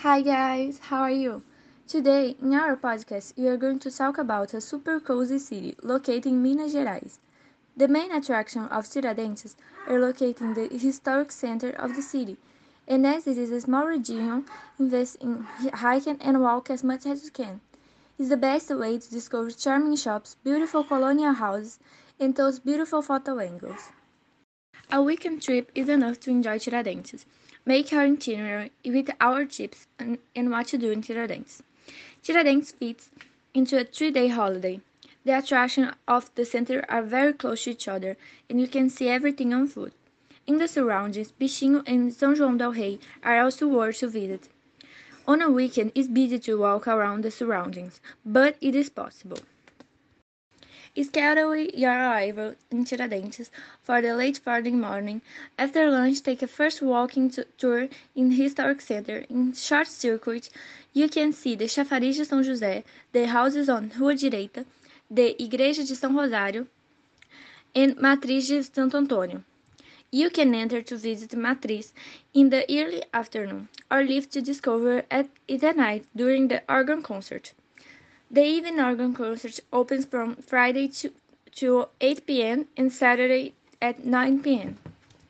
Hi guys, how are you? Today, in our podcast, we are going to talk about a super cozy city located in Minas Gerais. The main attraction of Tiradentes are located in the historic center of the city, and as it is a small region, invest in hiking and walk as much as you can. It's the best way to discover charming shops, beautiful colonial houses, and those beautiful photo angles. A weekend trip is enough to enjoy Tiradentes. Make your itinerary with our tips and, and what to do in Tiradentes. Tiradentes fits into a three-day holiday. The attractions of the center are very close to each other, and you can see everything on foot. In the surroundings, Bichinho and São João del Rei are also worth to visit. On a weekend, it's busy to walk around the surroundings, but it is possible. Schedule your arrival in Tiradentes for the late Friday morning. After lunch, take a first walking tour in the historic center. In short circuit, you can see the Chafariz de São José, the houses on Rua Direita, the Igreja de São Rosário, and Matriz de Santo Antônio. You can enter to visit Matriz in the early afternoon or leave to discover it at night during the organ concert. The evening organ concert opens from Friday to, to 8 p.m. and Saturday at 9 p.m.